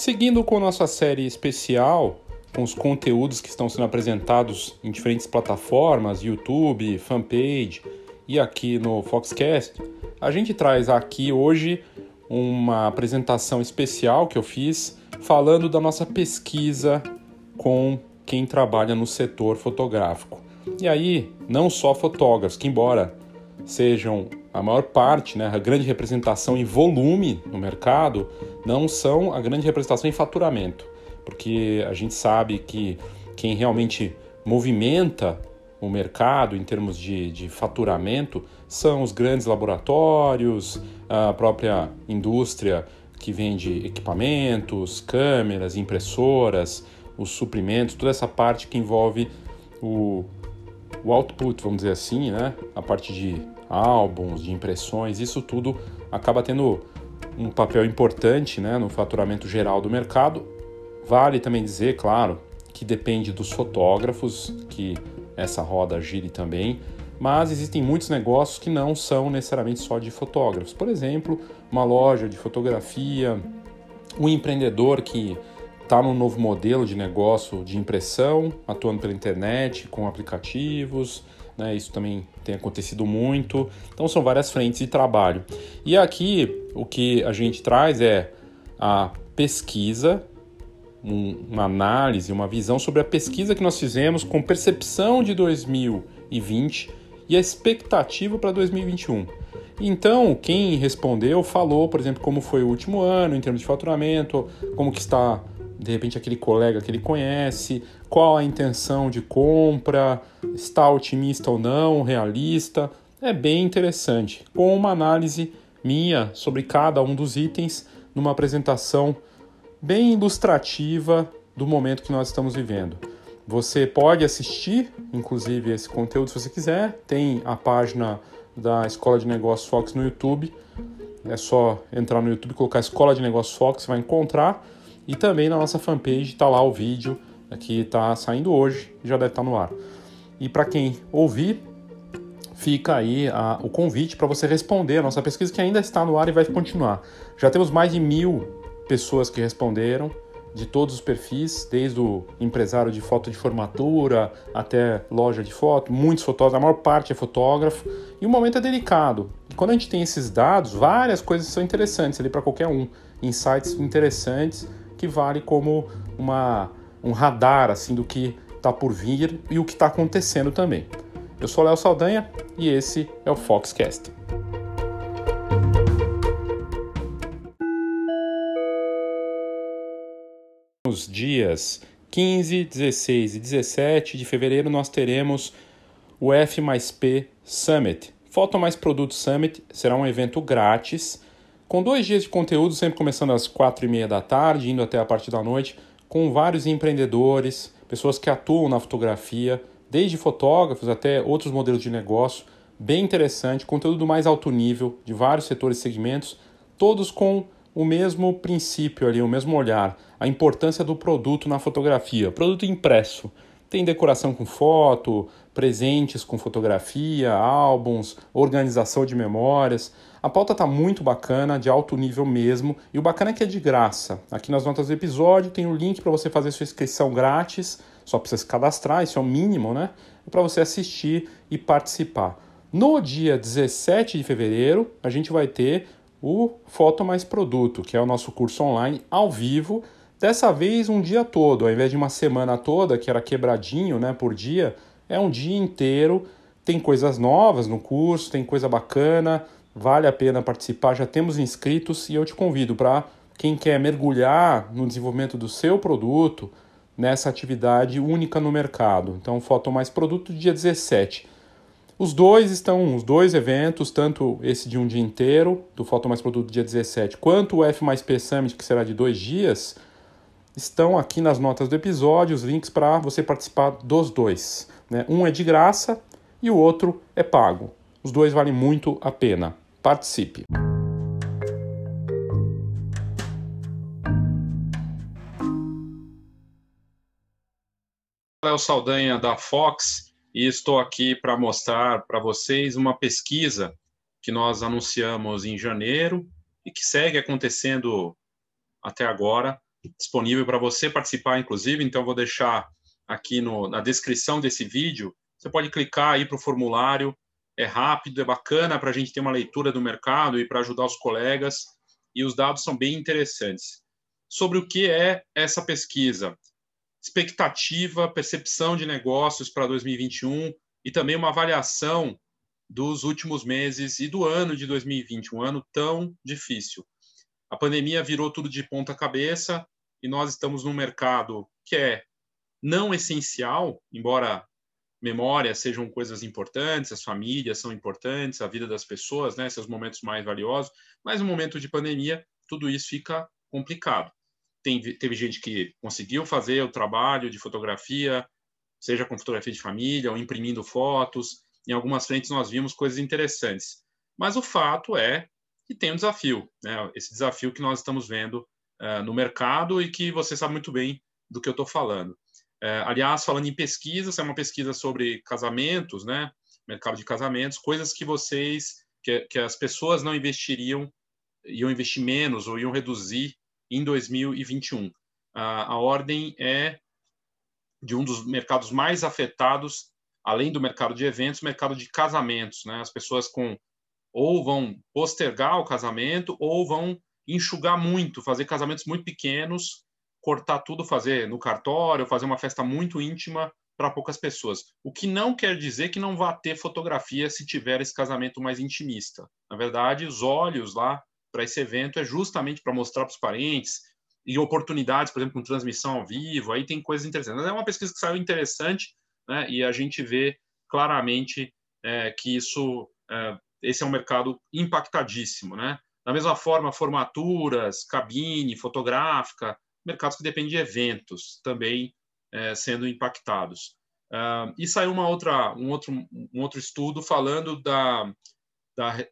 Seguindo com nossa série especial, com os conteúdos que estão sendo apresentados em diferentes plataformas, YouTube, fanpage e aqui no Foxcast, a gente traz aqui hoje uma apresentação especial que eu fiz falando da nossa pesquisa com quem trabalha no setor fotográfico. E aí, não só fotógrafos, que embora sejam a maior parte, né, a grande representação em volume no mercado, não são a grande representação em faturamento, porque a gente sabe que quem realmente movimenta o mercado em termos de, de faturamento são os grandes laboratórios, a própria indústria que vende equipamentos, câmeras, impressoras, os suprimentos, toda essa parte que envolve o, o output, vamos dizer assim, né? a parte de álbuns, de impressões, isso tudo acaba tendo um papel importante né, no faturamento geral do mercado. Vale também dizer, claro, que depende dos fotógrafos, que essa roda gire também, mas existem muitos negócios que não são necessariamente só de fotógrafos. Por exemplo, uma loja de fotografia, um empreendedor que está num novo modelo de negócio de impressão, atuando pela internet, com aplicativos, né? Isso também tem acontecido muito. Então são várias frentes de trabalho. E aqui o que a gente traz é a pesquisa, um, uma análise, uma visão sobre a pesquisa que nós fizemos com percepção de 2020 e a expectativa para 2021. Então, quem respondeu falou, por exemplo, como foi o último ano em termos de faturamento, como que está de repente aquele colega que ele conhece, qual a intenção de compra, está otimista ou não, realista. É bem interessante, com uma análise minha sobre cada um dos itens numa apresentação bem ilustrativa do momento que nós estamos vivendo. Você pode assistir, inclusive, esse conteúdo se você quiser. Tem a página da Escola de Negócios Fox no YouTube. É só entrar no YouTube colocar Escola de Negócios Fox, vai encontrar. E também na nossa fanpage está lá o vídeo que está saindo hoje, já deve estar tá no ar. E para quem ouvir, fica aí a, o convite para você responder a nossa pesquisa que ainda está no ar e vai continuar. Já temos mais de mil pessoas que responderam de todos os perfis, desde o empresário de foto de formatura até loja de foto, muitos fotógrafos, a maior parte é fotógrafo, e o momento é delicado. E quando a gente tem esses dados, várias coisas são interessantes ali para qualquer um, insights interessantes que vale como uma, um radar assim do que está por vir e o que está acontecendo também. Eu sou Léo Saldanha e esse é o Foxcast. Nos dias 15, 16 e 17 de fevereiro nós teremos o F mais P Summit. Foto mais Produto Summit será um evento grátis com dois dias de conteúdo, sempre começando às quatro e meia da tarde, indo até a partir da noite, com vários empreendedores, pessoas que atuam na fotografia, desde fotógrafos até outros modelos de negócio, bem interessante, conteúdo do mais alto nível, de vários setores e segmentos, todos com o mesmo princípio ali, o mesmo olhar, a importância do produto na fotografia, produto impresso. Tem decoração com foto, presentes com fotografia, álbuns, organização de memórias. A pauta está muito bacana, de alto nível mesmo, e o bacana é que é de graça. Aqui nas notas do episódio tem o link para você fazer sua inscrição grátis, só precisa se cadastrar, isso é o mínimo, né? Para você assistir e participar. No dia 17 de fevereiro, a gente vai ter o Foto Mais Produto, que é o nosso curso online ao vivo. Dessa vez, um dia todo, ao invés de uma semana toda, que era quebradinho né, por dia, é um dia inteiro. Tem coisas novas no curso, tem coisa bacana vale a pena participar, já temos inscritos e eu te convido para quem quer mergulhar no desenvolvimento do seu produto nessa atividade única no mercado. Então, Foto Mais Produto dia 17. Os dois estão, os dois eventos, tanto esse de um dia inteiro, do Foto Mais Produto dia 17, quanto o F mais P Summit, que será de dois dias, estão aqui nas notas do episódio, os links para você participar dos dois. Né? Um é de graça e o outro é pago. Os dois valem muito a pena. Participe! Léo Saldanha da Fox e estou aqui para mostrar para vocês uma pesquisa que nós anunciamos em janeiro e que segue acontecendo até agora disponível para você participar, inclusive, então vou deixar aqui no, na descrição desse vídeo. Você pode clicar aí para o formulário, é rápido, é bacana para a gente ter uma leitura do mercado e para ajudar os colegas, e os dados são bem interessantes. Sobre o que é essa pesquisa? Expectativa, percepção de negócios para 2021 e também uma avaliação dos últimos meses e do ano de 2020, um ano tão difícil. A pandemia virou tudo de ponta cabeça e nós estamos num mercado que é não essencial, embora memória sejam coisas importantes, as famílias são importantes, a vida das pessoas, né, esses momentos mais valiosos, mas no momento de pandemia tudo isso fica complicado. Tem, teve gente que conseguiu fazer o trabalho de fotografia, seja com fotografia de família ou imprimindo fotos. Em algumas frentes nós vimos coisas interessantes. Mas o fato é que tem um desafio, né? esse desafio que nós estamos vendo uh, no mercado e que você sabe muito bem do que eu estou falando. Uh, aliás, falando em pesquisas, é uma pesquisa sobre casamentos, né? mercado de casamentos, coisas que vocês, que, que as pessoas não investiriam, iam investir menos ou iam reduzir em 2021. Uh, a ordem é de um dos mercados mais afetados, além do mercado de eventos, mercado de casamentos. Né? As pessoas com ou vão postergar o casamento ou vão enxugar muito, fazer casamentos muito pequenos, cortar tudo, fazer no cartório, fazer uma festa muito íntima para poucas pessoas. O que não quer dizer que não vá ter fotografia se tiver esse casamento mais intimista. Na verdade, os olhos lá para esse evento é justamente para mostrar para os parentes, e oportunidades, por exemplo, com transmissão ao vivo, aí tem coisas interessantes. É uma pesquisa que saiu interessante, né, e a gente vê claramente é, que isso, é, esse é um mercado impactadíssimo, né? Da mesma forma, formaturas, cabine, fotográfica, mercados que dependem de eventos também é, sendo impactados. Uh, e saiu uma outra, um, outro, um outro estudo falando da, da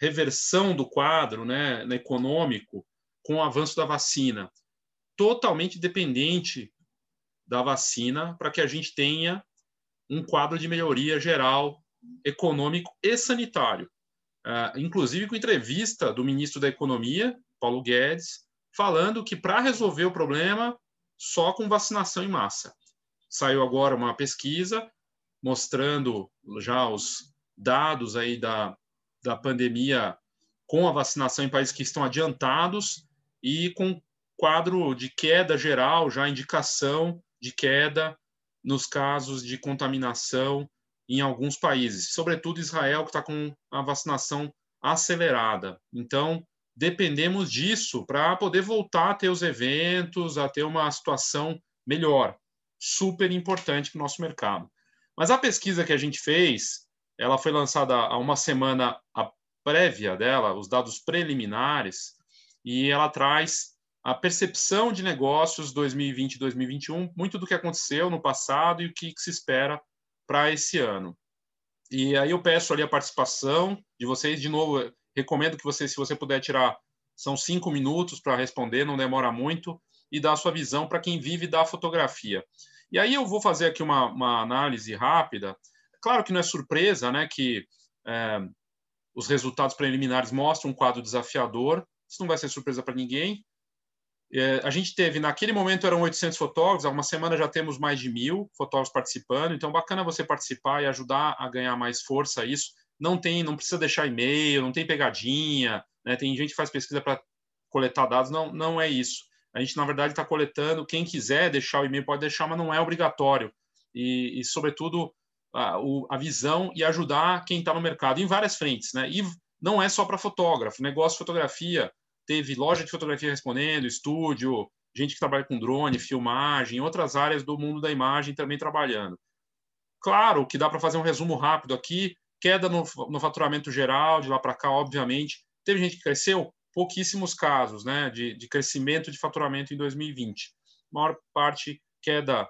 reversão do quadro né, econômico com o avanço da vacina. Totalmente dependente da vacina para que a gente tenha um quadro de melhoria geral, econômico e sanitário. Uh, inclusive com entrevista do ministro da Economia, Paulo Guedes, falando que para resolver o problema, só com vacinação em massa. Saiu agora uma pesquisa mostrando já os dados aí da, da pandemia com a vacinação em países que estão adiantados e com quadro de queda geral, já indicação de queda nos casos de contaminação em alguns países, sobretudo Israel, que está com a vacinação acelerada. Então, dependemos disso para poder voltar a ter os eventos, a ter uma situação melhor. Super importante para o nosso mercado. Mas a pesquisa que a gente fez, ela foi lançada há uma semana a prévia dela, os dados preliminares, e ela traz a percepção de negócios 2020 e 2021, muito do que aconteceu no passado e o que, se espera para esse ano. E aí eu peço ali a participação de vocês, de novo, recomendo que você, se você puder tirar, são cinco minutos para responder, não demora muito, e dar a sua visão para quem vive da fotografia. E aí eu vou fazer aqui uma, uma análise rápida. Claro que não é surpresa, né, que é, os resultados preliminares mostram um quadro desafiador, isso não vai ser surpresa para ninguém. É, a gente teve, naquele momento eram 800 fotógrafos, há uma semana já temos mais de mil fotógrafos participando, então bacana você participar e ajudar a ganhar mais força isso. Não tem, não precisa deixar e-mail, não tem pegadinha, né? tem gente que faz pesquisa para coletar dados, não, não é isso. A gente, na verdade, está coletando, quem quiser deixar o e-mail pode deixar, mas não é obrigatório. E, e sobretudo, a, a, visão e ajudar quem está no mercado em várias frentes. Né? E não é só para fotógrafo, negócio de fotografia, teve loja de fotografia respondendo, estúdio, gente que trabalha com drone, filmagem, outras áreas do mundo da imagem também trabalhando. Claro que dá para fazer um resumo rápido aqui, queda no, no faturamento geral, de lá para cá, obviamente. Teve gente que cresceu, pouquíssimos casos né, de, de crescimento de faturamento em 2020. A maior parte queda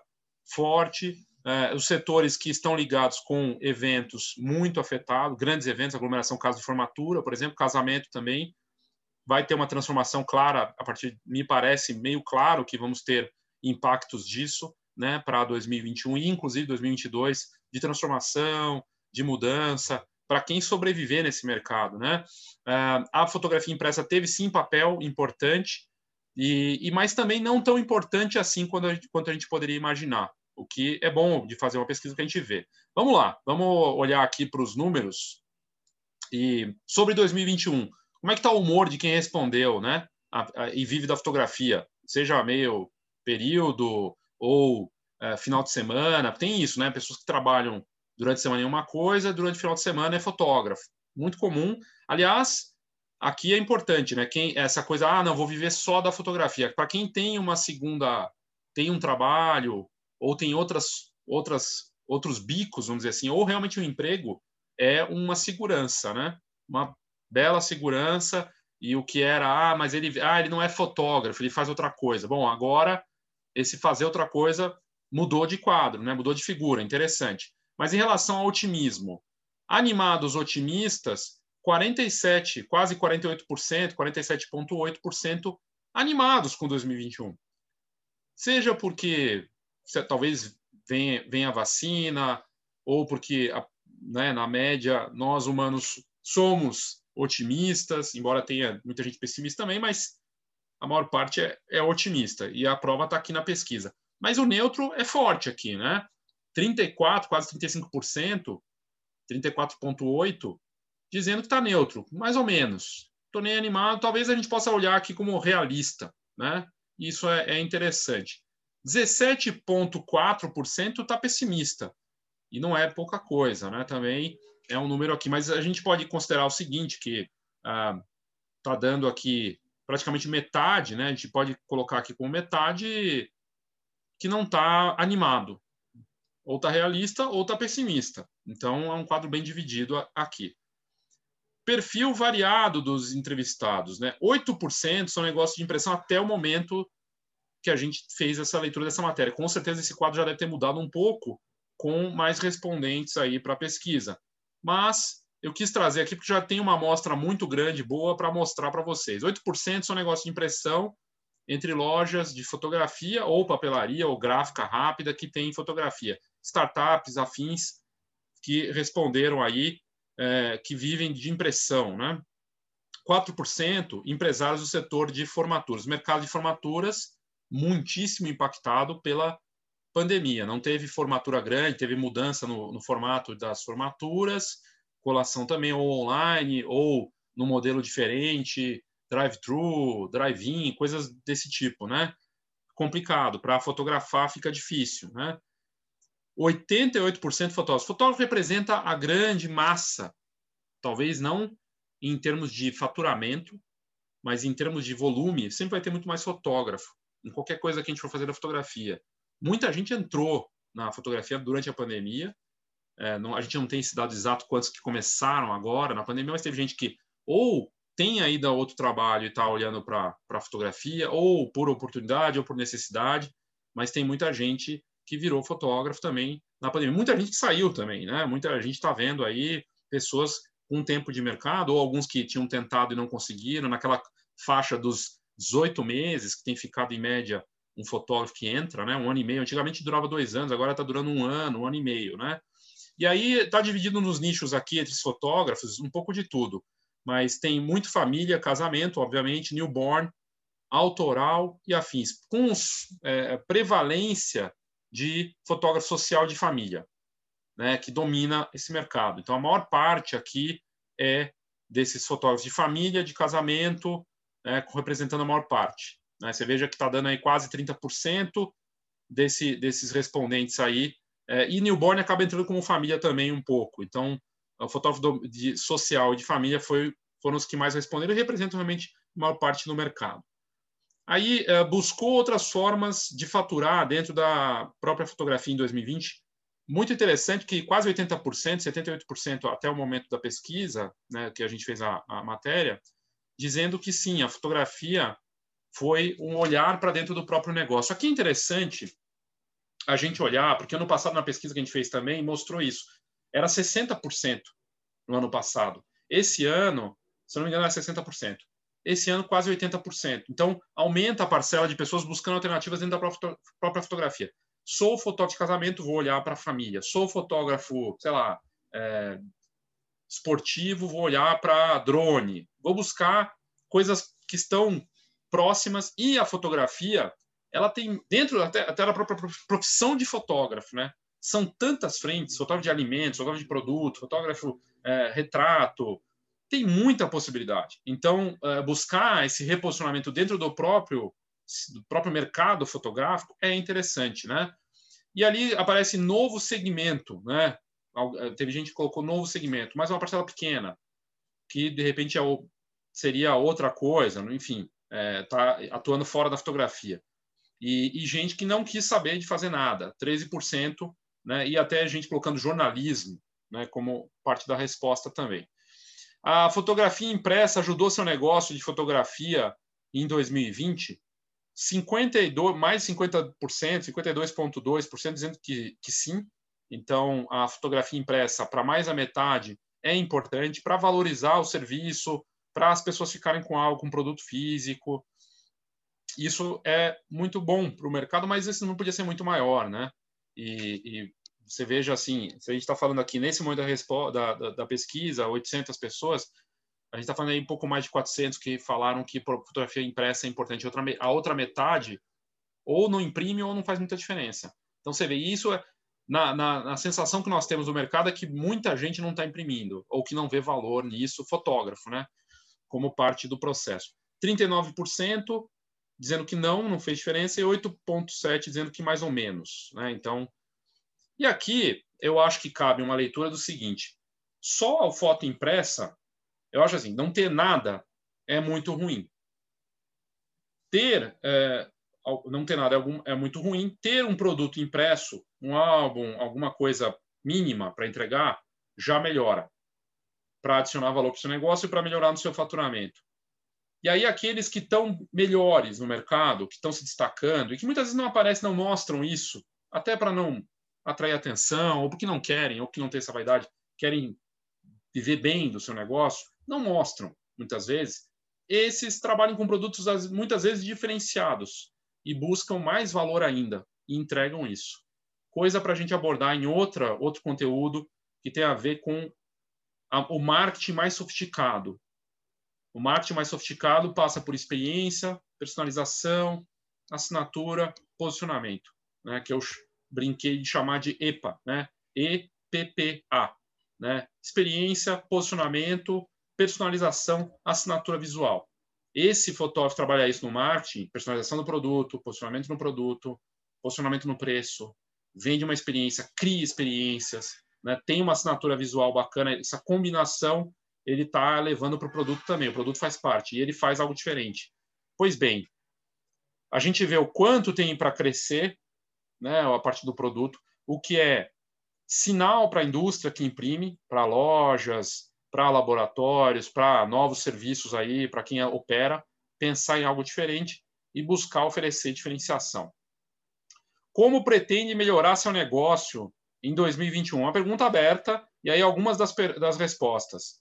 forte, é, os setores que estão ligados com eventos muito afetados, grandes eventos, aglomeração, caso de formatura, por exemplo, casamento também, vai ter uma transformação clara, a partir, me parece, meio claro que vamos ter impactos disso né, para 2021 e, inclusive, 2022, de transformação, de mudança, para quem sobreviver nesse mercado. Né? Uh, a fotografia impressa teve, sim, papel importante, E, e mas também não tão importante assim quanto a, gente, quanto a gente poderia imaginar, o que é bom de fazer uma pesquisa que a gente vê. Vamos lá, vamos olhar aqui para os números. E sobre 2021, como é que está o humor de quem respondeu, né? A, a, e vive da fotografia, seja meio período ou é, final de semana, tem isso, né? Pessoas que trabalham durante a semana em uma coisa, durante o final de semana é fotógrafo. Muito comum. Aliás, aqui é importante, né? Quem essa coisa, ah, não vou viver só da fotografia. Para quem tem uma segunda, tem um trabalho ou tem outras outras outros bicos, vamos dizer assim, ou realmente um emprego é uma segurança, né? Uma bela segurança e o que era, ah, mas ele, ah, ele não é fotógrafo, ele faz outra coisa. Bom, agora esse fazer outra coisa mudou de quadro, né? Mudou de figura, interessante. Mas em relação ao otimismo, animados otimistas 47, quase 48%, 47,8% animados com 2021. Seja porque talvez venha, venha a vacina, ou porque, né, na média, nós humanos somos otimistas, embora tenha muita gente pessimista também, mas a maior parte é, é otimista, e a prova está aqui na pesquisa. Mas o neutro é forte aqui, né? 34, quase 35%, 34,8%, dizendo que está neutro, mais ou menos. Estou nem animado, talvez a gente possa olhar aqui como realista, né? Isso é, é interessante. 17,4% está pessimista, e não é pouca coisa, né? Também é um número aqui, mas a gente pode considerar o seguinte, que está ah, dando aqui praticamente metade, né? A gente pode colocar aqui como metade que não está animado, ou está realista ou está pessimista. Então é um quadro bem dividido aqui perfil variado dos entrevistados, né? 8% são negócios de impressão até o momento que a gente fez essa leitura dessa matéria. Com certeza esse quadro já deve ter mudado um pouco com mais respondentes aí para a pesquisa. Mas eu quis trazer aqui porque já tem uma amostra muito grande, boa, para mostrar para vocês. 8% são negócios de impressão entre lojas de fotografia ou papelaria ou gráfica rápida que tem fotografia. Startups, afins, que responderam aí é, que vivem de impressão, né? 4% empresários do setor de formaturas. Mercado de formaturas muitíssimo impactado pela pandemia. Não teve formatura grande, teve mudança no, no formato das formaturas, colação também ou online ou no modelo diferente, drive-thru, drive-in, coisas desse tipo, né? Complicado, para fotografar fica difícil, né? 88% fotógrafos. Fotógrafo representa a grande massa, talvez não em termos de faturamento, mas em termos de volume, sempre vai ter muito mais fotógrafo em qualquer coisa que a gente for fazer da fotografia. Muita gente entrou na fotografia durante a pandemia. É, não, a gente não tem esse dado exato quantos que começaram agora na pandemia, mas teve gente que ou tem ainda outro trabalho e está olhando para a fotografia, ou por oportunidade ou por necessidade, mas tem muita gente que virou fotógrafo também na pandemia. Muita gente saiu também, né? Muita gente está vendo aí pessoas com tempo de mercado, ou alguns que tinham tentado e não conseguiram, naquela faixa dos 18 meses, que tem ficado em média um fotógrafo que entra, né? Um ano e meio. Antigamente durava dois anos, agora está durando um ano, um ano e meio, né? E aí está dividido nos nichos aqui entre os fotógrafos, um pouco de tudo. Mas tem muito família, casamento, obviamente, newborn, autoral e afins, com é, prevalência de fotógrafo social de família, né, que domina esse mercado. Então, a maior parte aqui é desses fotógrafos de família, de casamento, né, representando a maior parte. Né? Você veja que está dando aí quase 30% desse, desses respondentes aí. É, e newborn acaba entrando como família também um pouco. Então, o fotógrafo de, social e de família foi, foram os que mais responderam e representam realmente a maior parte do mercado. Aí uh, buscou outras formas de faturar dentro da própria fotografia em 2020. Muito interessante que quase 80%, 78% até o momento da pesquisa, né, que a gente fez a, a matéria, dizendo que sim, a fotografia foi um olhar para dentro do próprio negócio. Aqui é interessante a gente olhar, porque ano passado, na pesquisa que a gente fez também, mostrou isso. Era 60% no ano passado. Esse ano, se não me engano, é 60% esse ano quase 80%. Então, aumenta a parcela de pessoas buscando alternativas dentro da própria fotografia. Sou fotógrafo de casamento, vou olhar para a família. Sou fotógrafo, sei lá, é, esportivo, vou olhar para drone. Vou buscar coisas que estão próximas e a fotografia ela tem dentro até, até da própria profissão de fotógrafo, né? São tantas frentes, fotógrafo de alimentos, fotógrafo de produto, fotógrafo é, retrato, tem muita possibilidade. Então, é, buscar esse reposicionamento dentro do próprio do próprio mercado fotográfico é interessante, né? E ali aparece novo segmento, né? É, teve gente que colocou novo segmento, mas é uma parcela pequena, que de repente é seria outra coisa, enfim, está é, atuando fora da fotografia. E, e, gente que não quis saber de fazer nada, 13%, né? e até gente colocando jornalismo né? como parte da resposta também. A fotografia impressa ajudou seu negócio de fotografia em 2020? 52, mais 50%, 52,2% dizendo que, que sim. Então, a fotografia impressa para mais a metade é importante para valorizar o serviço, para as pessoas ficarem com algo, um produto físico. Isso é muito bom para o mercado, mas isso não podia ser muito maior, né? E, e você veja assim, se a gente está falando aqui nesse momento da, da, da, pesquisa, 800 pessoas, a gente está falando aí um pouco mais de 400 que falaram que fotografia impressa é importante. A outra metade ou não imprime ou não faz muita diferença. Então você vê isso é, na, na, na, sensação que nós temos do mercado é que muita gente não está imprimindo ou que não vê valor nisso, fotógrafo, né? Como parte do processo. 39% dizendo que não, não fez diferença, e 8,7% dizendo que mais ou menos. Né? Então, e aqui eu acho que cabe uma leitura do seguinte: só a foto impressa, eu acho assim, não ter nada é muito ruim. Ter é, não ter nada é, é muito ruim. Ter um produto impresso, um álbum, alguma coisa mínima para entregar, já melhora para adicionar valor para o seu negócio e para melhorar no seu faturamento. E aí aqueles que estão melhores no mercado, que estão se destacando e que muitas vezes não aparecem, não mostram isso, até para não atrair atenção, ou porque não querem, ou que não têm essa vaidade, querem viver bem do seu negócio, não mostram muitas vezes. Esses trabalham com produtos muitas vezes diferenciados e buscam mais valor ainda e entregam isso. Coisa para a gente abordar em outra, outro conteúdo que tem a ver com a, o marketing mais sofisticado. O marketing mais sofisticado passa por experiência, personalização, assinatura, posicionamento, né, que eu brinquei de chamar de EPA, né, EPPA, né, experiência, posicionamento, personalização, assinatura visual. Esse fotógrafo trabalha isso no marketing, personalização do produto, posicionamento no produto, posicionamento no preço, vende uma experiência, cria experiências, né? tem uma assinatura visual bacana, essa combinação ele está levando para o produto também, o produto faz parte, e ele faz algo diferente. Pois bem, a gente vê o quanto tem para crescer né, a parte do produto, o que é sinal para a indústria que imprime, para lojas, para laboratórios, para novos serviços aí, para quem opera, pensar em algo diferente e buscar oferecer diferenciação. Como pretende melhorar seu negócio em 2021? Uma pergunta aberta e aí algumas das, das respostas.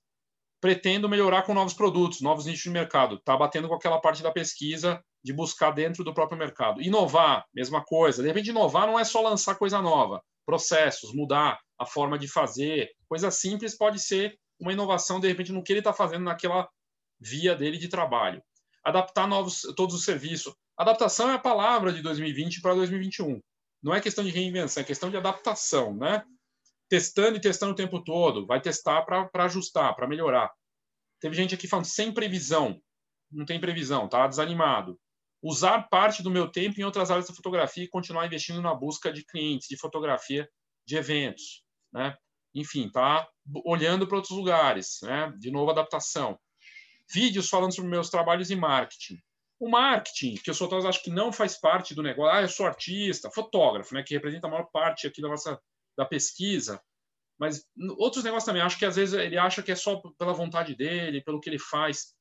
Pretendo melhorar com novos produtos, novos nichos de mercado. Está batendo com aquela parte da pesquisa de buscar dentro do próprio mercado. Inovar, mesma coisa. De repente, inovar não é só lançar coisa nova, processos, mudar a forma de fazer. Coisa simples pode ser uma inovação, de repente, no que ele está fazendo naquela via dele de trabalho. Adaptar novos, todos os serviços. Adaptação é a palavra de 2020 para 2021. Não é questão de reinvenção, é questão de adaptação, né? Testando e testando o tempo todo. Vai testar para ajustar, para melhorar. Teve gente aqui falando sem previsão. Não tem previsão, tá desanimado. Usar parte do meu tempo em outras áreas da fotografia e continuar investindo na busca de clientes de fotografia de eventos, né? enfim, tá olhando para outros lugares, né? De novo, adaptação. Vídeos falando sobre meus trabalhos em marketing. O marketing, que eu sou acho que não faz parte do negócio. Ah, eu sou artista, fotógrafo, né? Que representa a maior parte aqui da nossa da pesquisa. Mas outros negócios também, acho que às vezes ele acha que é só pela vontade dele, pelo que ele faz.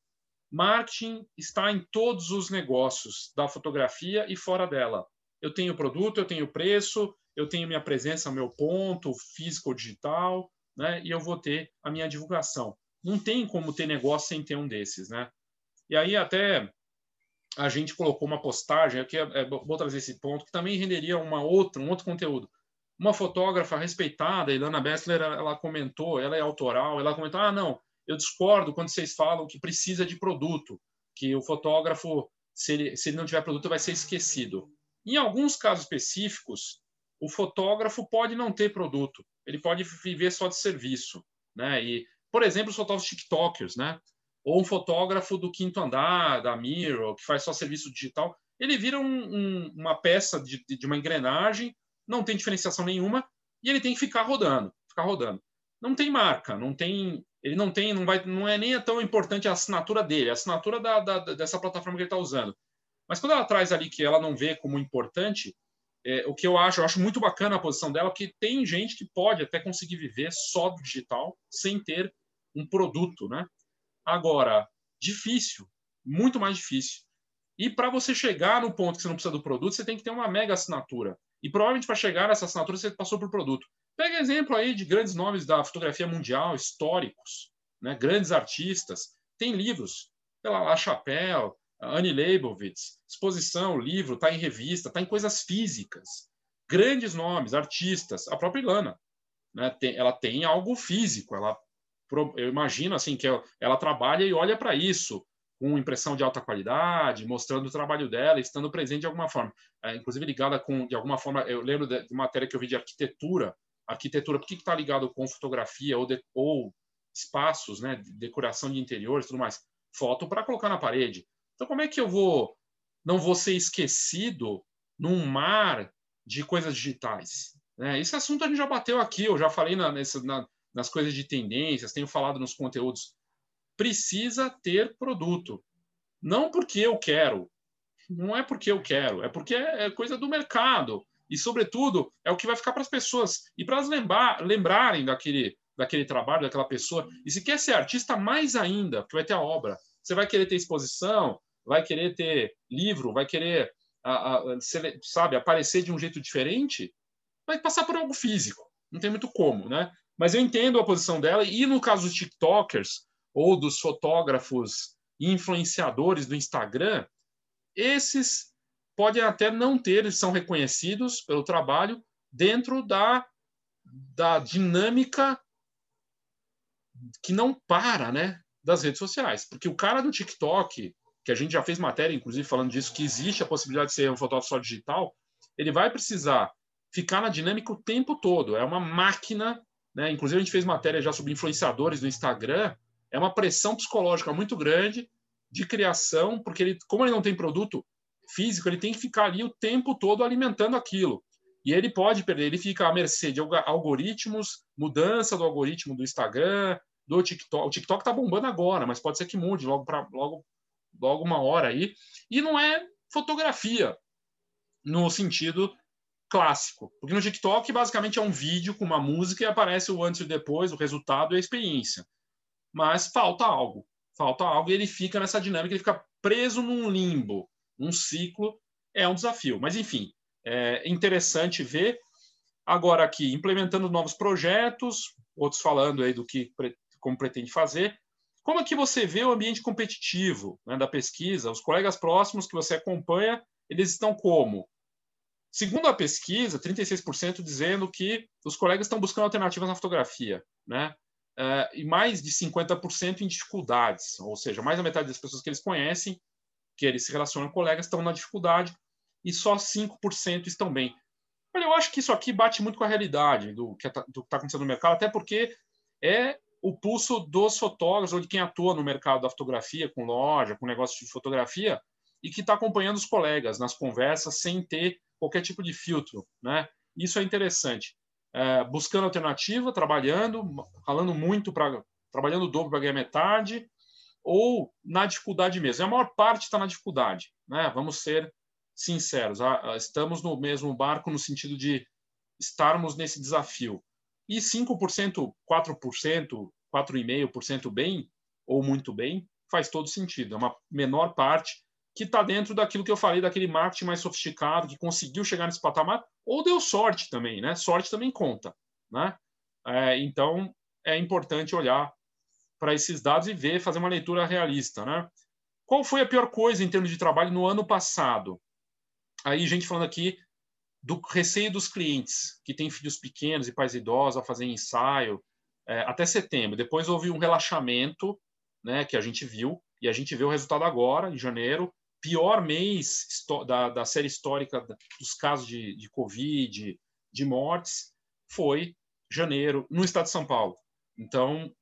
Marketing está em todos os negócios da fotografia e fora dela. Eu tenho produto, eu tenho preço, eu tenho minha presença, meu ponto físico digital, né? E eu vou ter a minha divulgação. Não tem como ter negócio sem ter um desses, né? E aí até a gente colocou uma postagem aqui, é, é, vou trazer esse ponto que também renderia uma outra, um outro conteúdo. Uma fotógrafa respeitada, Ilana Bessler, ela comentou, ela é autoral, ela comentou: "Ah, não, eu discordo quando vocês falam que precisa de produto, que o fotógrafo se ele, se ele não tiver produto, vai ser esquecido. Em alguns casos específicos, o fotógrafo pode não ter produto, ele pode viver só de serviço, né? E, por exemplo, os fotógrafos TikTokers, né? Ou um fotógrafo do quinto andar, da Miro, que faz só serviço digital, ele vira um, um, uma peça de, de uma engrenagem, não tem diferenciação nenhuma e ele tem que ficar rodando, ficar rodando. Não tem marca, não tem, ele não tem, não vai, não é nem tão importante a assinatura dele, a assinatura da, da dessa plataforma que ele está usando. Mas quando ela traz ali que ela não vê como importante, é, o que eu acho, eu acho muito bacana a posição dela, que tem gente que pode até conseguir viver só do digital sem ter um produto, né? Agora, difícil, muito mais difícil. E para você chegar no ponto que você não precisa do produto, você tem que ter uma mega assinatura. E provavelmente para chegar nessa assinatura você passou por produto. Pega exemplo aí de grandes nomes da fotografia mundial, históricos, né? grandes artistas. Tem livros, pela La Chapelle, Annie Leibovitz, exposição, livro, está em revista, está em coisas físicas. Grandes nomes, artistas, a própria Ilana. Né? Tem, ela tem algo físico, ela, eu imagino assim que ela, trabalha e olha para isso com impressão de alta qualidade, mostrando o trabalho dela, estando presente de alguma forma, é, inclusive ligada com, de alguma forma, eu lembro de, de matéria que eu vi de arquitetura, arquitetura, por que está ligado com fotografia ou, de, ou espaços, né, de decoração de interiores, tudo mais, foto para colocar na parede. Então, como é que eu vou, não vou ser esquecido num mar de coisas digitais? Né? Esse assunto a gente já bateu aqui, eu já falei na, nessa, na, nas coisas de tendências, tenho falado nos conteúdos precisa ter produto. Não porque eu quero, não é porque eu quero, é porque é coisa do mercado. E, sobretudo, é o que vai ficar para as pessoas. E para elas lembrar, lembrarem daquele, daquele trabalho, daquela pessoa. E se quer ser artista, mais ainda, porque vai ter a obra. Você vai querer ter exposição, vai querer ter livro, vai querer, a, a, sabe, aparecer de um jeito diferente, vai passar por algo físico. Não tem muito como, né? Mas eu entendo a posição dela. E no caso dos TikTokers, ou dos fotógrafos influenciadores do Instagram, esses podem até não ter, eles são reconhecidos pelo trabalho dentro da, da dinâmica que não para, né, das redes sociais. Porque o cara do TikTok, que a gente já fez matéria, inclusive, falando disso, que existe a possibilidade de ser um fotógrafo só digital, ele vai precisar ficar na dinâmica o tempo todo. É uma máquina, né? Inclusive, a gente fez matéria já sobre influenciadores do Instagram, é uma pressão psicológica muito grande de criação, porque ele, como ele não tem produto físico, ele tem que ficar ali o tempo todo alimentando aquilo. E ele pode perder, ele fica à mercê de algoritmos, mudança do algoritmo do Instagram, do TikTok. O TikTok está bombando agora, mas pode ser que mude logo para logo, logo uma hora aí. E não é fotografia no sentido clássico, porque no TikTok basicamente é um vídeo com uma música e aparece o antes e o depois, o resultado e a experiência mas falta algo. Falta algo e ele fica nessa dinâmica, ele fica preso num limbo, um ciclo. É um desafio. Mas, enfim, é interessante ver. Agora, aqui, implementando novos projetos, outros falando aí do que como pretende fazer. Como é que você vê o ambiente competitivo né, da pesquisa? Os colegas próximos que você acompanha, eles estão como? Segundo a pesquisa, 36% dizendo que os colegas estão buscando alternativas na fotografia. Né? uh, e mais de 50% em dificuldades, ou seja, mais da metade das pessoas que eles conhecem, que eles se relacionam com colegas, estão na dificuldade e só 5% estão bem. Olha, eu acho que isso aqui bate muito com a realidade do que está acontecendo no mercado, até porque é o pulso dos fotógrafos ou de quem atua no mercado da fotografia, com loja, com negócio de fotografia, e que está acompanhando os colegas nas conversas sem ter qualquer tipo de filtro. Né? Isso é interessante é, buscando alternativa, trabalhando, falando muito para trabalhando o dobro para ganhar metade, ou na dificuldade mesmo. A maior parte está na dificuldade, né? Vamos ser sinceros. Estamos no mesmo barco no sentido de estarmos nesse desafio. E 5%, 4%, 4,5% bem, ou muito bem, faz todo sentido. É uma menor parte que está dentro daquilo que eu falei, daquele marketing mais sofisticado, que conseguiu chegar nesse patamar, ou deu sorte também, né? Sorte também conta, né? É, então, é importante olhar para esses dados e ver, fazer uma leitura realista, né? Qual foi a pior coisa em termos de trabalho no ano passado? Aí, gente falando aqui do receio dos clientes que têm filhos pequenos e pais idosos a fazer ensaio é, até setembro. Depois houve um relaxamento, né, que a gente viu, e a gente vê o resultado agora, em janeiro, pior mês da, da série histórica dos casos de, de Covid, de mortes, foi janeiro, no estado de São Paulo. Então,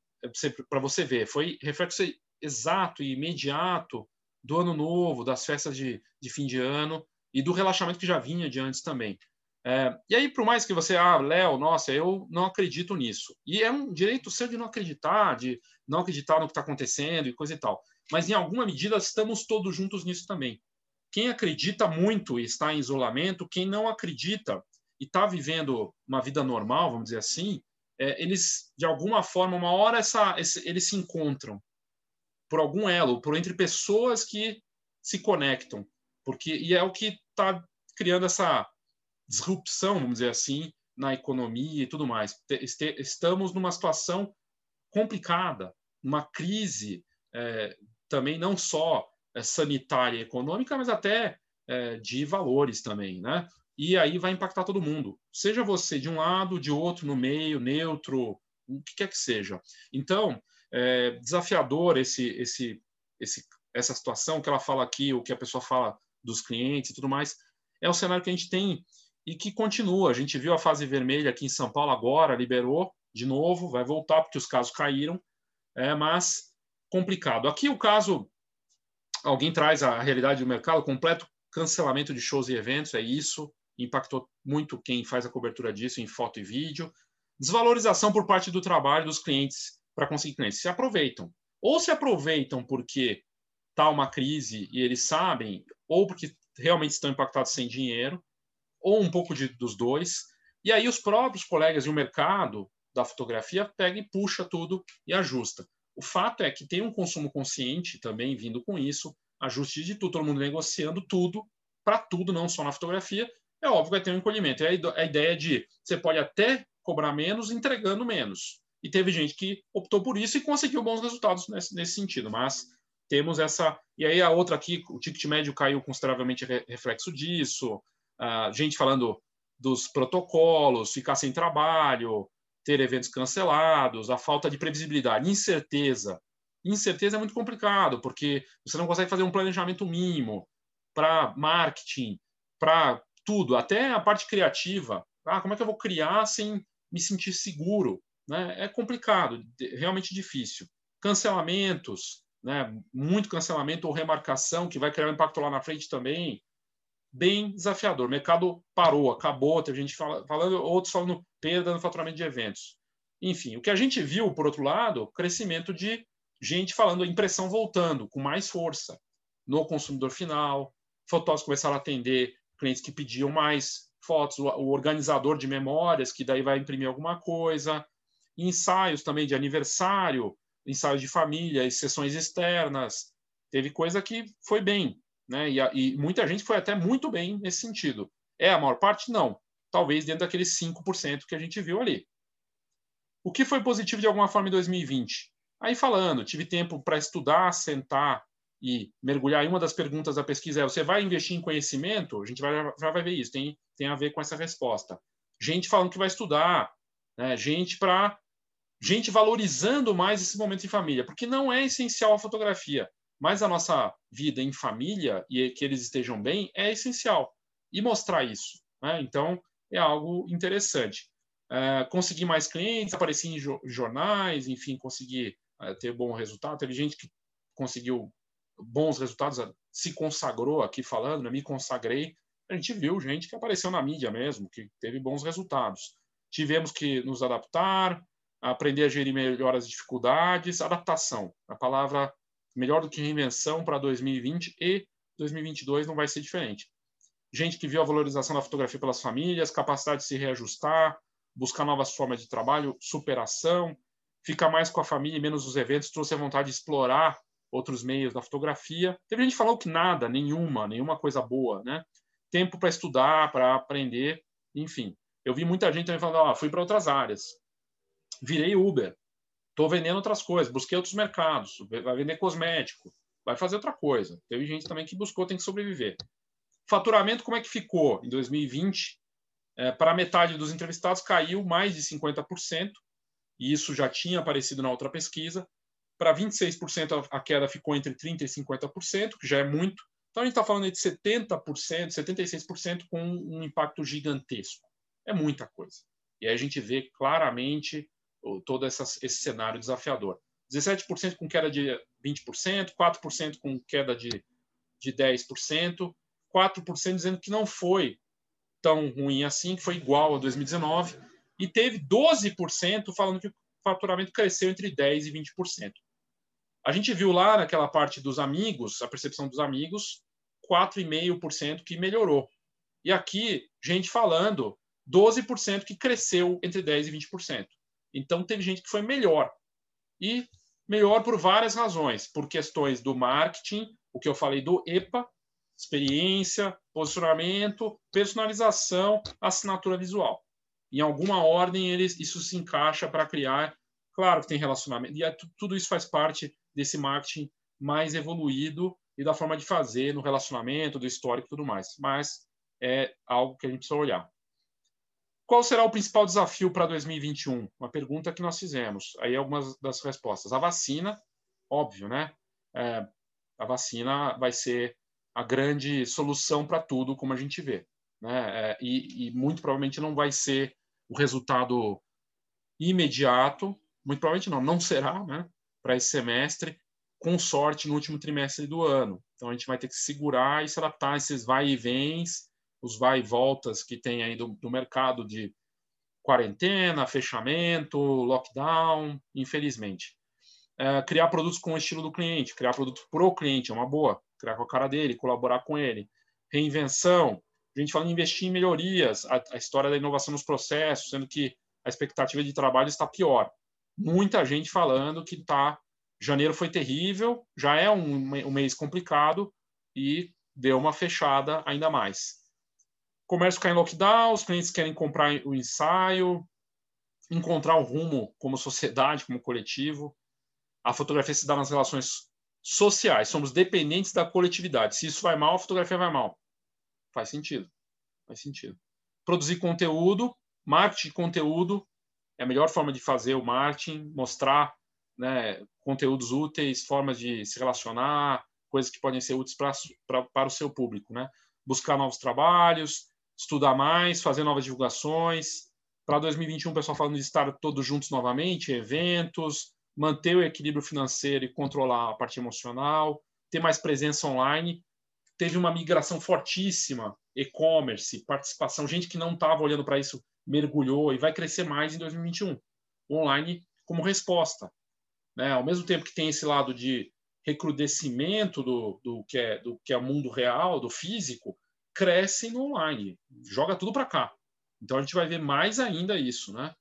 para você ver, foi reflexo exato e imediato do ano novo, das festas de, de fim de ano e do relaxamento que já vinha de antes também. É, e aí, por mais que você, ah, Léo, nossa, eu não acredito nisso. E é um direito seu de não acreditar, de não acreditar no que está acontecendo e coisa e tal. Mas, em alguma medida, estamos todos juntos nisso também. Quem acredita muito e está em isolamento, quem não acredita e está vivendo uma vida normal, vamos dizer assim, é, eles, de alguma forma, uma hora essa, esse, eles se encontram por algum elo, por entre pessoas que se conectam, porque e é o que está criando essa disrupção, vamos dizer assim, na economia e tudo mais. Estamos numa situação complicada, uma crise é, também não só é, sanitária e econômica, mas até é, de valores também, né? E aí vai impactar todo mundo, seja você de um lado, de outro, no meio, neutro, o que quer que seja. Então, é desafiador esse, esse, esse, essa situação que ela fala aqui, o que a pessoa fala dos clientes e tudo mais, é o cenário que a gente tem e que continua. A gente viu a fase vermelha aqui em São Paulo agora, liberou de novo, vai voltar porque os casos caíram, é, mas complicado. Aqui o caso, alguém traz a realidade do mercado, completo cancelamento de shows e eventos, é isso, impactou muito quem faz a cobertura disso em foto e vídeo. Desvalorização por parte do trabalho dos clientes para conseguir clientes. Se aproveitam. Ou se aproveitam porque está uma crise e eles sabem, ou porque realmente estão impactados sem dinheiro, ou um pouco de, dos dois. E aí os próprios colegas e o mercado da fotografia pega e puxa tudo e ajusta. O fato é que tem um consumo consciente também vindo com isso, ajuste de tudo, todo mundo negociando tudo, para tudo, não só na fotografia. É óbvio que vai ter um encolhimento. É a ideia de você pode até cobrar menos entregando menos. E teve gente que optou por isso e conseguiu bons resultados nesse, nesse sentido. Mas temos essa. E aí a outra aqui, o ticket médio caiu consideravelmente reflexo disso uh, gente falando dos protocolos, ficar sem trabalho, ter eventos cancelados, a falta de previsibilidade, incerteza. Incerteza é muito complicado, porque você não consegue fazer um planejamento mínimo para marketing, para tudo, até a parte criativa. Ah, como é que eu vou criar sem me sentir seguro? Né? É complicado, realmente difícil. Cancelamentos, né? muito cancelamento ou remarcação, que vai criar um impacto lá na frente também bem desafiador. O mercado parou, acabou, teve gente falando, outros falando perda no faturamento de eventos. Enfim, o que a gente viu, por outro lado, crescimento de gente falando impressão voltando com mais força no consumidor final, fotógrafos começaram a atender clientes que pediam mais fotos, o organizador de memórias, que daí vai imprimir alguma coisa, ensaios também de aniversário, ensaios de família sessões externas. Teve coisa que foi bem, né? E, a, e, muita gente foi até muito bem nesse sentido. É a maior parte? Não. Talvez dentro daqueles 5% que a gente viu ali. O que foi positivo de alguma forma em 2020? Aí falando, tive tempo para estudar, sentar e mergulhar em uma das perguntas da pesquisa é: você vai investir em conhecimento? A gente vai, já vai ver isso, tem, tem a ver com essa resposta. Gente falando que vai estudar, né? gente para gente valorizando mais esse momento em família, porque não é essencial a fotografia mas a nossa vida em família e que eles estejam bem é essencial. E mostrar isso. Né? Então, é algo interessante. É, conseguir mais clientes, aparecer em jornais, enfim, conseguir é, ter bom resultado. Teve gente que conseguiu bons resultados, se consagrou aqui falando, né? me consagrei. A gente viu gente que apareceu na mídia mesmo, que teve bons resultados. Tivemos que nos adaptar, aprender a gerir melhor as dificuldades, adaptação. A palavra melhor do que reinvenção para 2020 e 2022 não vai ser diferente. Gente que viu a valorização da fotografia pelas famílias, capacidade de se reajustar, buscar novas formas de trabalho, superação, ficar mais com a família e menos os eventos, trouxe a vontade de explorar outros meios da fotografia. Teve gente que falou que nada, nenhuma, nenhuma coisa boa, né? Tempo para estudar, para aprender, enfim. Eu vi muita gente também falando, ah, fui para outras áreas. Virei Uber. Estou vendendo outras coisas, busquei outros mercados, vai vender cosmético, vai fazer outra coisa. Teve gente também que buscou, tem que sobreviver. Faturamento, como é que ficou em 2020? É, para metade dos entrevistados caiu mais de 50%, e isso já tinha aparecido na outra pesquisa. Para 26%, a queda ficou entre 30% e 50%, que já é muito. Então, a gente está falando de 70%, 76% com um impacto gigantesco. É muita coisa. E aí a gente vê claramente todo essa, esse cenário desafiador. 17% com queda de 20%, 4% com queda de, de 10%, 4% dizendo que não foi tão ruim assim, que foi igual a 2019, e teve 12% falando que o faturamento cresceu entre 10% e 20%. A gente viu lá naquela parte dos amigos, a percepção dos amigos, 4,5% que melhorou. E aqui, gente falando 12% que cresceu entre 10% e 20%. Então, teve gente que foi melhor. E melhor por várias razões. Por questões do marketing, o que eu falei do EPA, experiência, posicionamento, personalização, assinatura visual. Em alguma ordem, eles, isso se encaixa para criar. Claro que tem relacionamento. E é, tudo isso faz parte desse marketing mais evoluído e da forma de fazer no relacionamento, do histórico e tudo mais. Mas é algo que a gente precisa olhar. Qual será o principal desafio para 2021? Uma pergunta que nós fizemos. Aí algumas das respostas. A vacina, óbvio, né? É, a vacina vai ser a grande solução para tudo, como a gente vê. Né? É, e, e, muito provavelmente não vai ser o resultado imediato, muito provavelmente não, não será, né? Para esse semestre, com sorte no último trimestre do ano. Então a gente vai ter que segurar e se adaptar a esses vai e vens, os vai e voltas que tem aí do, do mercado de quarentena, fechamento, lockdown, infelizmente. É, criar produtos com o estilo do cliente, criar produto pro cliente é uma boa, criar com a cara dele, colaborar com ele. Reinvenção, a gente fala em investir em melhorias, a, a história da inovação nos processos, sendo que a expectativa de trabalho está pior. Muita gente falando que tá janeiro foi terrível, já é um, um mês complicado e deu uma fechada ainda mais. Comércio cai em lockdown, os clientes querem comprar o ensaio, encontrar o rumo como sociedade, como coletivo. A fotografia se dá nas relações sociais, somos dependentes da coletividade. Se isso vai mal, a fotografia vai mal. Faz sentido. Faz sentido. Produzir conteúdo, marketing de conteúdo é a melhor forma de fazer o marketing, mostrar né, conteúdos úteis, formas de se relacionar, coisas que podem ser úteis pra, pra, para o seu público. Né? Buscar novos trabalhos, estudar mais, fazer novas divulgações. Para 2021, o pessoal falando de estar todos juntos novamente, eventos, manter o equilíbrio financeiro e controlar a parte emocional, ter mais presença online. Teve uma migração fortíssima, e-commerce, participação, gente que não estava olhando para isso mergulhou e vai crescer mais em 2021. Online como resposta. Né? Ao mesmo tempo que tem esse lado de recrudescimento do, do, que é, do que é o mundo real, do físico, cresce no online, joga tudo para cá. Então a gente vai ver mais ainda isso, né?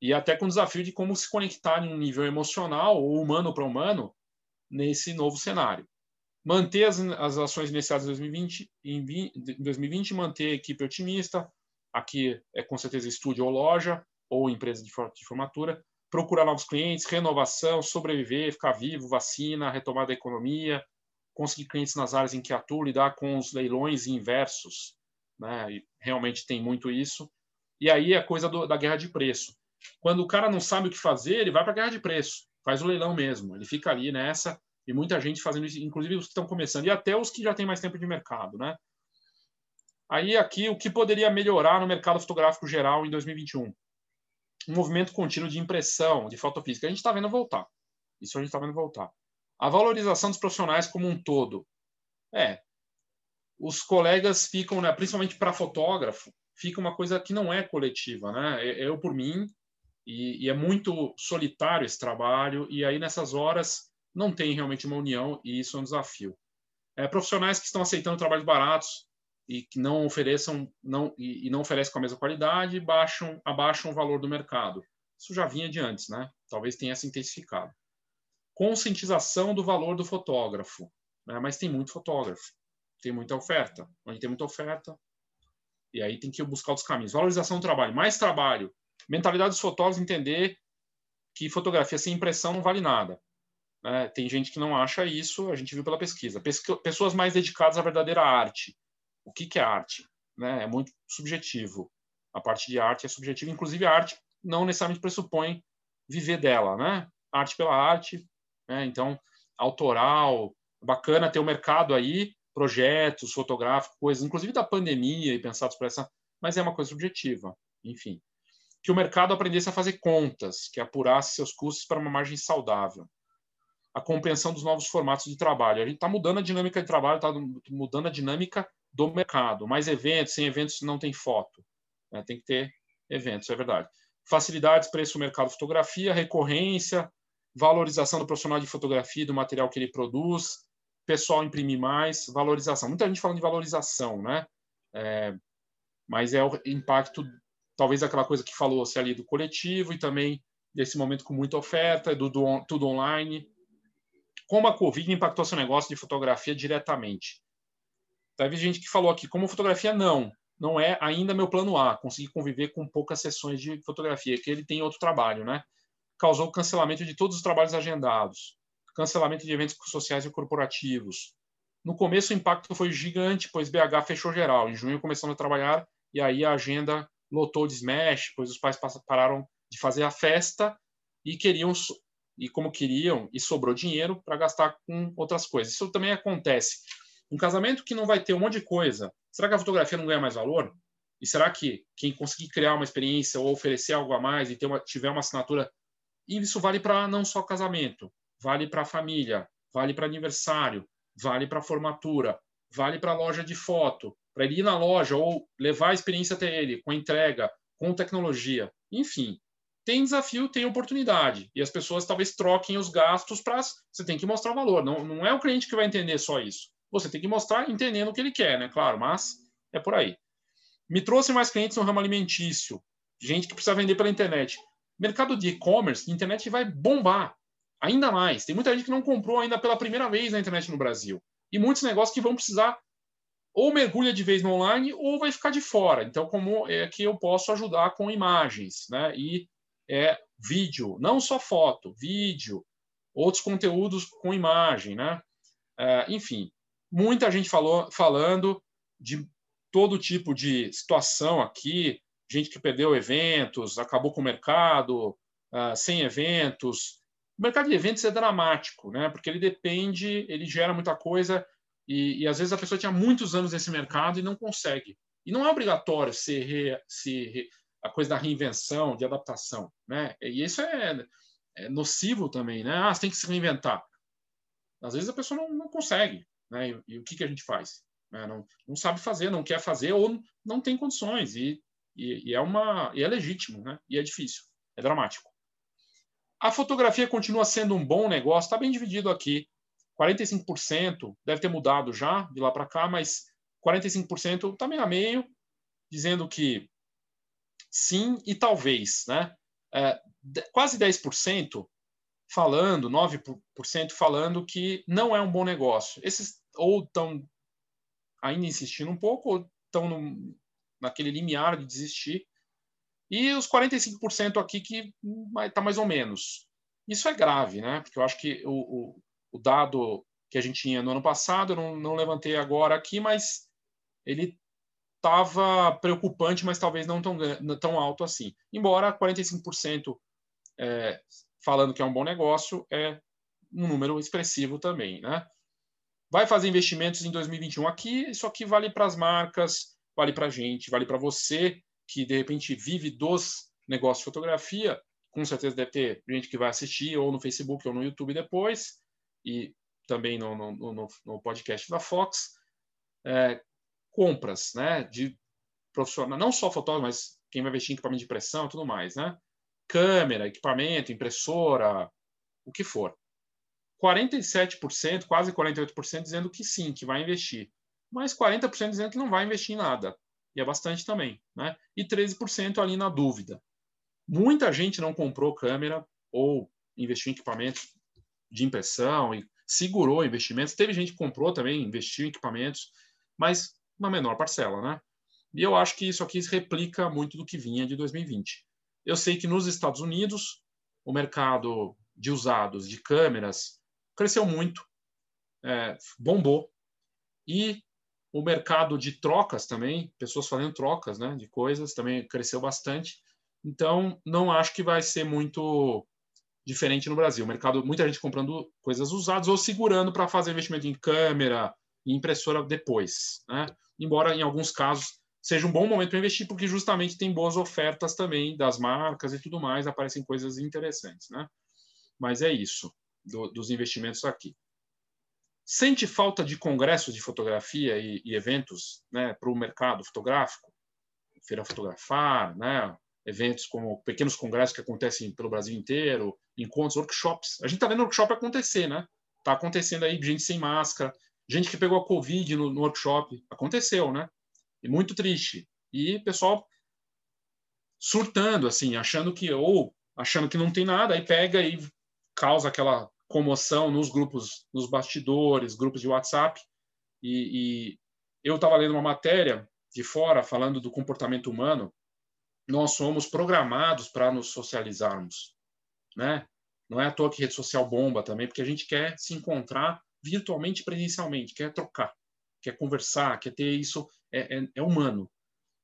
E até com o desafio de como se conectar em um nível emocional ou humano para humano nesse novo cenário. Manter as, as ações iniciadas em 2020, em 2020, manter a equipe otimista, aqui é com certeza estúdio ou loja, ou empresa de, de formatura, procurar novos clientes, renovação, sobreviver, ficar vivo, vacina, retomada da economia, conseguir clientes nas áreas em que atua, lidar com os leilões inversos, né? E realmente tem muito isso. E aí a coisa do, da guerra de preço. Quando o cara não sabe o que fazer, ele vai para a guerra de preço, faz o leilão mesmo, ele fica ali nessa e muita gente fazendo isso, inclusive os que estão começando e até os que já têm mais tempo de mercado, né? Aí aqui o que poderia melhorar no mercado fotográfico geral em 2021? um movimento contínuo de impressão, de fotofísica. A gente está vendo voltar. Isso a gente está vendo voltar. A valorização dos profissionais como um todo. É. Os colegas ficam, né, principalmente para fotógrafo, fica uma coisa que não é coletiva. Né? Eu, por mim, e, e é muito solitário esse trabalho, e aí nessas horas não tem realmente uma união, e isso é um desafio. É, profissionais que estão aceitando trabalhos baratos, e que não ofereçam não e, e, não oferecem com a mesma qualidade baixam abaixam o valor do mercado. Isso já vinha de antes, né? Talvez tenha se intensificado. Conscientização do valor do fotógrafo, né? mas tem muito fotógrafo, tem muita oferta. Onde tem muita oferta, e aí tem que buscar outros caminhos. Valorização do trabalho, mais trabalho. Mentalidade dos fotógrafos entender que fotografia sem impressão não vale nada. Né? Tem gente que não acha isso, a gente viu pela pesquisa. Pessoas mais dedicadas à verdadeira arte, o que, que é arte. Né? É muito subjetivo. A parte de arte é subjetiva, inclusive a arte não necessariamente pressupõe viver dela, né? Arte pela arte, né? Então, autoral, bacana ter o um mercado aí, projetos fotográficos, coisas, inclusive da pandemia e pensados para essa, mas é uma coisa subjetiva, enfim. Que o mercado aprendesse a fazer contas, que apurasse seus custos para uma margem saudável. A compreensão dos novos formatos de trabalho. A gente está mudando a dinâmica de trabalho, está mudando a dinâmica do mercado. Mais eventos, sem eventos não tem foto. Né? Tem que ter eventos, é verdade. Facilidades, preço, mercado, fotografia, recorrência, valorização do profissional de fotografia, do material que ele produz, pessoal imprimir mais, valorização. Muita gente fala de valorização, né? É, mas é o impacto, talvez aquela coisa que falou-se ali do coletivo e também desse momento com muita oferta, do, do tudo online. Como a Covid impactou seu negócio de fotografia diretamente? Teve gente que falou aqui, como fotografia, não. Não é ainda meu plano A, conseguir conviver com poucas sessões de fotografia, que ele tem outro trabalho, né? Causou cancelamento de todos os trabalhos agendados cancelamento de eventos sociais e corporativos. No começo, o impacto foi gigante, pois BH fechou geral. Em junho, começamos a trabalhar e aí a agenda lotou de Smash, pois os pais pararam de fazer a festa e queriam, e como queriam, e sobrou dinheiro para gastar com outras coisas. Isso também acontece. Um casamento que não vai ter um monte de coisa, será que a fotografia não ganha mais valor? E será que quem conseguir criar uma experiência ou oferecer algo a mais e ter uma, tiver uma assinatura, isso vale para não só casamento, vale para família, vale para aniversário, vale para formatura, vale para loja de foto, para ele ir na loja ou levar a experiência até ele, com entrega, com tecnologia. Enfim, tem desafio, tem oportunidade. E as pessoas talvez troquem os gastos para. Você tem que mostrar valor. Não, não é o cliente que vai entender só isso. Você tem que mostrar entendendo o que ele quer, né? Claro, mas é por aí. Me trouxe mais clientes no ramo alimentício. Gente que precisa vender pela internet. Mercado de e-commerce, internet vai bombar ainda mais. Tem muita gente que não comprou ainda pela primeira vez na internet no Brasil. E muitos negócios que vão precisar ou mergulha de vez no online ou vai ficar de fora. Então, como é que eu posso ajudar com imagens, né? E é vídeo, não só foto, vídeo, outros conteúdos com imagem, né? É, enfim, muita gente falou falando de todo tipo de situação aqui, gente que perdeu eventos, acabou com o mercado, uh, sem eventos, o mercado de eventos é dramático, né? Porque ele depende, ele gera muita coisa e, e às vezes a pessoa tinha muitos anos nesse mercado e não consegue. E não é obrigatório ser, re, ser a coisa da reinvenção, de adaptação, né? E isso é, é nocivo também, né? Ah, você tem que se reinventar. Às vezes a pessoa não, não consegue, né? E, e, o que, que a gente faz? Né? Não, não sabe fazer, não quer fazer ou não tem condições e, e, e é uma é legítimo, né? E é difícil, é dramático. A fotografia continua sendo um bom negócio, está bem dividido aqui. 45% deve ter mudado já de lá para cá, mas 45% está meio a meio, dizendo que sim e talvez, né? É, quase 10% falando, 9% falando que não é um bom negócio. Esses ou estão ainda insistindo um pouco, ou estão naquele limiar de desistir. E os 45% aqui que está mais ou menos. Isso é grave, né? Porque eu acho que o, o, o dado que a gente tinha no ano passado, eu não, não levantei agora aqui, mas ele estava preocupante, mas talvez não tão, tão alto assim. Embora 45% é, falando que é um bom negócio é um número expressivo também, né? Vai fazer investimentos em 2021 aqui, isso aqui vale para as marcas, vale para a gente, vale para você que de repente vive dos negócios de fotografia, com certeza deve ter gente que vai assistir ou no Facebook ou no YouTube depois, e também no, no, no, no podcast da Fox, é, compras né, de profissional, não só fotógrafo, mas quem vai investir em equipamento de impressão e tudo mais, né? Câmera, equipamento, impressora, o que for. 47%, quase 48% dizendo que sim, que vai investir. Mas 40% dizendo que não vai investir em nada e é bastante também, né? E 13% ali na dúvida. Muita gente não comprou câmera ou investiu em equipamentos de impressão e segurou investimentos. Teve gente que comprou também, investiu em equipamentos, mas uma menor parcela, né? E eu acho que isso aqui replica muito do que vinha de 2020. Eu sei que nos Estados Unidos o mercado de usados de câmeras cresceu muito, é, bombou, e o mercado de trocas também, pessoas fazendo trocas né, de coisas, também cresceu bastante. Então, não acho que vai ser muito diferente no Brasil. Mercado, muita gente comprando coisas usadas ou segurando para fazer investimento em câmera, e impressora depois. Né? Embora em alguns casos seja um bom momento para investir, porque justamente tem boas ofertas também das marcas e tudo mais, aparecem coisas interessantes. Né? Mas é isso do, dos investimentos aqui. Sente falta de congressos de fotografia e, e eventos né, para o mercado fotográfico? Feira Fotografar, né, eventos como pequenos congressos que acontecem pelo Brasil inteiro, encontros, workshops. A gente está vendo workshop acontecer, né? Está acontecendo aí gente sem máscara, gente que pegou a Covid no, no workshop. Aconteceu, né? E muito triste. E pessoal surtando, assim, achando que, ou achando que não tem nada, aí pega e causa aquela comoção nos grupos, nos bastidores, grupos de WhatsApp. E, e eu estava lendo uma matéria de fora falando do comportamento humano. Nós somos programados para nos socializarmos, né? Não é à toa que rede social bomba também, porque a gente quer se encontrar virtualmente, presencialmente, quer trocar, quer conversar, quer ter isso, é, é, é humano.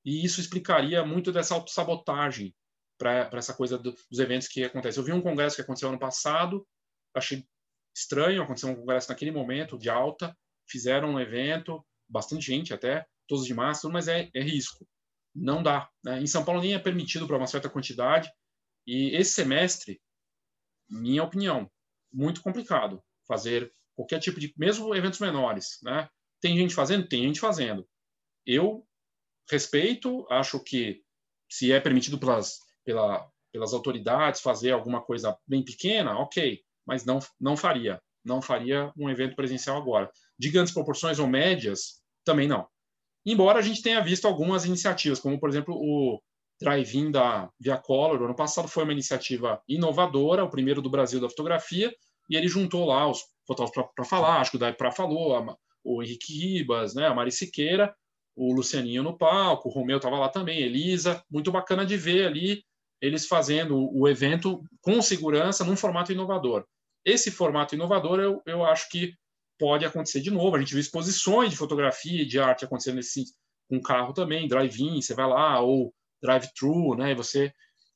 E isso explicaria muito dessa autossabotagem para essa coisa do, dos eventos que acontecem. Eu vi um congresso que aconteceu ano passado, achei estranho, aconteceu um congresso naquele momento, de alta, fizeram um evento, bastante gente até, todos de máscara, mas é, é risco. Não dá. Né? Em São Paulo nem é permitido para uma certa quantidade, e esse semestre, minha opinião, muito complicado fazer qualquer tipo de, mesmo eventos menores, né? Tem gente fazendo, tem gente fazendo. Eu respeito, acho que se é permitido pelas, pela, pelas autoridades fazer alguma coisa bem pequena, ok, mas não, não faria. Não faria um evento presencial agora. De grandes proporções ou médias, também não. Embora a gente tenha visto algumas iniciativas, como, por exemplo, o Drive-In da Via Color, ano passado foi uma iniciativa inovadora, o primeiro do Brasil da fotografia, e ele juntou lá os fotógrafos para falar, acho que o Dai para falou, a, o Henrique Ribas, né, a Mari Siqueira, o Lucianinho no palco, o Romeu estava lá também, Elisa, muito bacana de ver ali eles fazendo o evento com segurança num formato inovador. Esse formato inovador eu, eu acho que pode acontecer de novo. A gente viu exposições de fotografia e de arte acontecendo nesse com carro também, drive-in, você vai lá, ou drive-thru, né? E você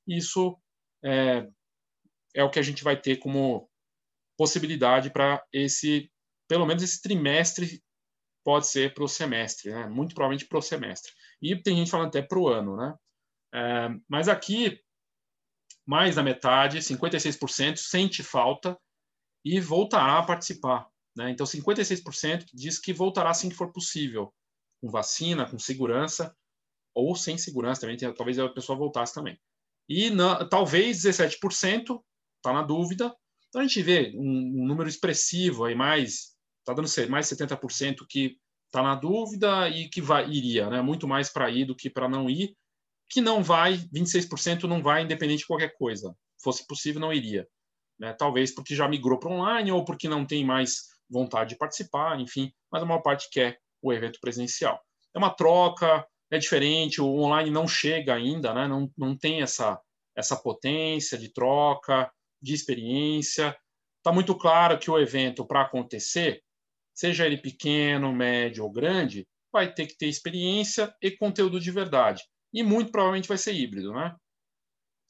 isso é, é o que a gente vai ter como possibilidade para esse, pelo menos esse trimestre, pode ser para o semestre, né? Muito provavelmente para o semestre. E tem gente falando até para o ano, né? É, mas aqui, mais da metade, 56%, sente falta e voltará a participar. Né? Então, 56% diz que voltará assim que for possível, com vacina, com segurança, ou sem segurança também, talvez a pessoa voltasse também. E na, talvez 17% está na dúvida. Então a gente vê um, um número expressivo aí, mais, está dando mais 70% que está na dúvida e que vai, iria, né? muito mais para ir do que para não ir, que não vai, 26% não vai, independente de qualquer coisa. Fosse possível, não iria. Né? Talvez porque já migrou para online ou porque não tem mais vontade de participar, enfim, mas a maior parte quer o evento presencial. É uma troca, é diferente, o online não chega ainda, né? não, não tem essa, essa potência de troca, de experiência. Está muito claro que o evento, para acontecer, seja ele pequeno, médio ou grande, vai ter que ter experiência e conteúdo de verdade. E muito provavelmente vai ser híbrido. Né?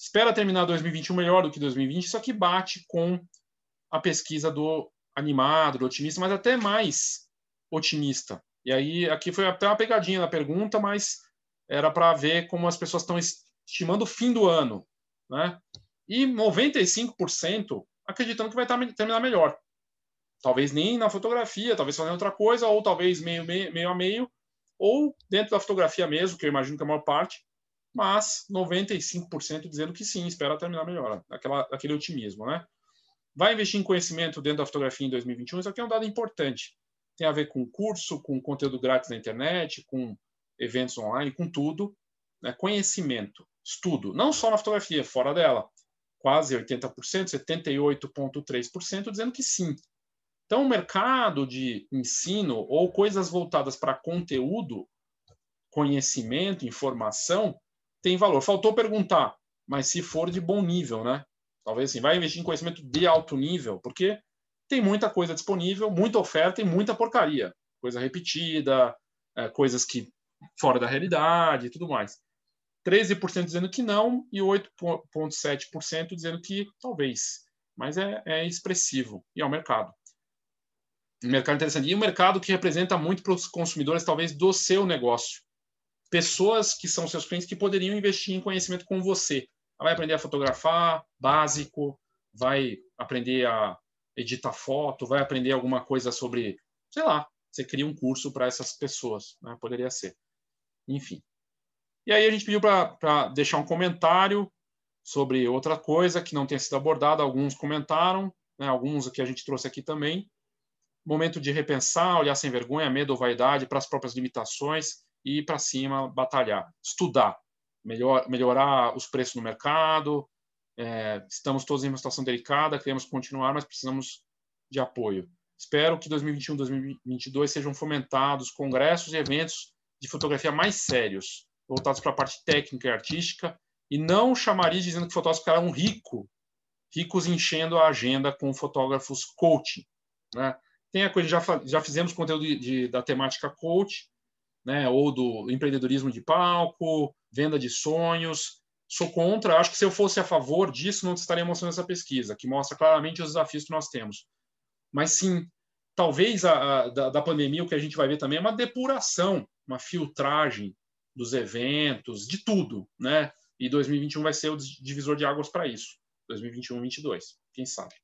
Espera terminar 2021 melhor do que 2020, isso aqui bate com a pesquisa do animado, do otimista, mas até mais otimista. E aí, aqui foi até uma pegadinha na pergunta, mas era para ver como as pessoas estão estimando o fim do ano. Né? E 95% acreditando que vai terminar melhor. Talvez nem na fotografia, talvez fazendo outra coisa, ou talvez meio, meio, meio a meio, ou dentro da fotografia mesmo, que eu imagino que é a maior parte, mas 95% dizendo que sim, espera terminar melhor. Aquela, aquele otimismo, né? Vai investir em conhecimento dentro da fotografia em 2021? Isso aqui é um dado importante. Tem a ver com curso, com conteúdo grátis na internet, com eventos online, com tudo. Né? Conhecimento, estudo, não só na fotografia, fora dela. Quase 80%, 78,3% dizendo que sim. Então, o mercado de ensino ou coisas voltadas para conteúdo, conhecimento, informação, tem valor. Faltou perguntar, mas se for de bom nível, né? Talvez assim, vai investir em conhecimento de alto nível, porque tem muita coisa disponível, muita oferta e muita porcaria. Coisa repetida, é, coisas que fora da realidade e tudo mais. 13% dizendo que não e 8,7% dizendo que talvez. Mas é, é expressivo e é o mercado. Um mercado interessante. E um mercado que representa muito para os consumidores, talvez, do seu negócio. Pessoas que são seus clientes que poderiam investir em conhecimento com você. Vai aprender a fotografar, básico, vai aprender a editar foto, vai aprender alguma coisa sobre, sei lá, você cria um curso para essas pessoas, né? poderia ser. Enfim. E aí a gente pediu para deixar um comentário sobre outra coisa que não tenha sido abordada. Alguns comentaram, né? alguns que a gente trouxe aqui também. Momento de repensar, olhar sem vergonha, medo ou vaidade para as próprias limitações e ir para cima, batalhar, estudar, melhor, melhorar os preços no mercado. É, estamos todos em uma situação delicada, queremos continuar, mas precisamos de apoio. Espero que 2021 2022 sejam fomentados congressos e eventos de fotografia mais sérios, voltados para a parte técnica e artística, e não chamaria dizendo que fotógrafos ficarão rico, ricos enchendo a agenda com fotógrafos coaching. Né? Tem a coisa, já, já fizemos conteúdo de, de, da temática coach, né? ou do empreendedorismo de palco, venda de sonhos. Sou contra, acho que se eu fosse a favor disso, não estaria mostrando essa pesquisa, que mostra claramente os desafios que nós temos. Mas sim, talvez a, a da, da pandemia, o que a gente vai ver também é uma depuração, uma filtragem dos eventos, de tudo, né? E 2021 vai ser o divisor de águas para isso. 2021, 2022, quem sabe.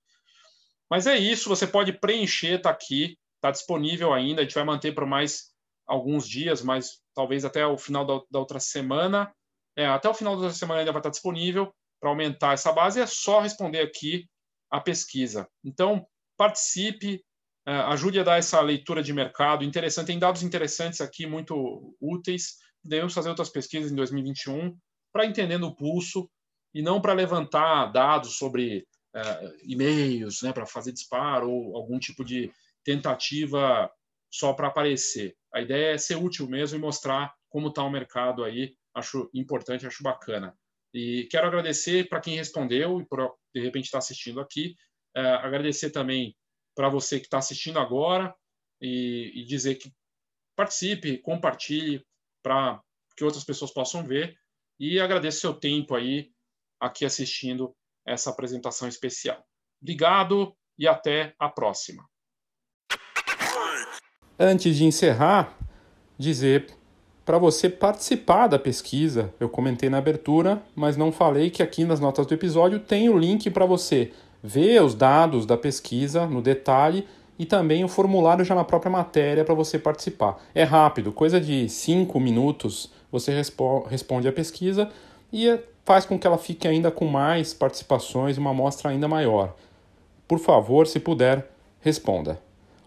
Mas é isso, você pode preencher, tá aqui, tá disponível ainda. A gente vai manter por mais alguns dias, mas talvez até o final da, da outra semana. É, até o final da outra semana ainda vai estar disponível para aumentar essa base. É só responder aqui a pesquisa. Então, participe, é, ajude a dar essa leitura de mercado. Interessante, tem dados interessantes aqui, muito úteis. Devemos fazer outras pesquisas em 2021 para entender o pulso e não para levantar dados sobre uh, e-mails, né, para fazer disparo ou algum tipo de tentativa só para aparecer. A ideia é ser útil mesmo e mostrar como está o mercado aí. Acho importante, acho bacana. E quero agradecer para quem respondeu e de repente está assistindo aqui. Uh, agradecer também para você que está assistindo agora e, e dizer que participe, compartilhe para que outras pessoas possam ver e agradeço seu tempo aí aqui assistindo essa apresentação especial. Obrigado e até a próxima. Antes de encerrar, dizer para você participar da pesquisa. Eu comentei na abertura, mas não falei que aqui nas notas do episódio tem o link para você ver os dados da pesquisa no detalhe e também o formulário já na própria matéria para você participar. É rápido, coisa de 5 minutos você responde a pesquisa e faz com que ela fique ainda com mais participações, uma amostra ainda maior. Por favor, se puder, responda.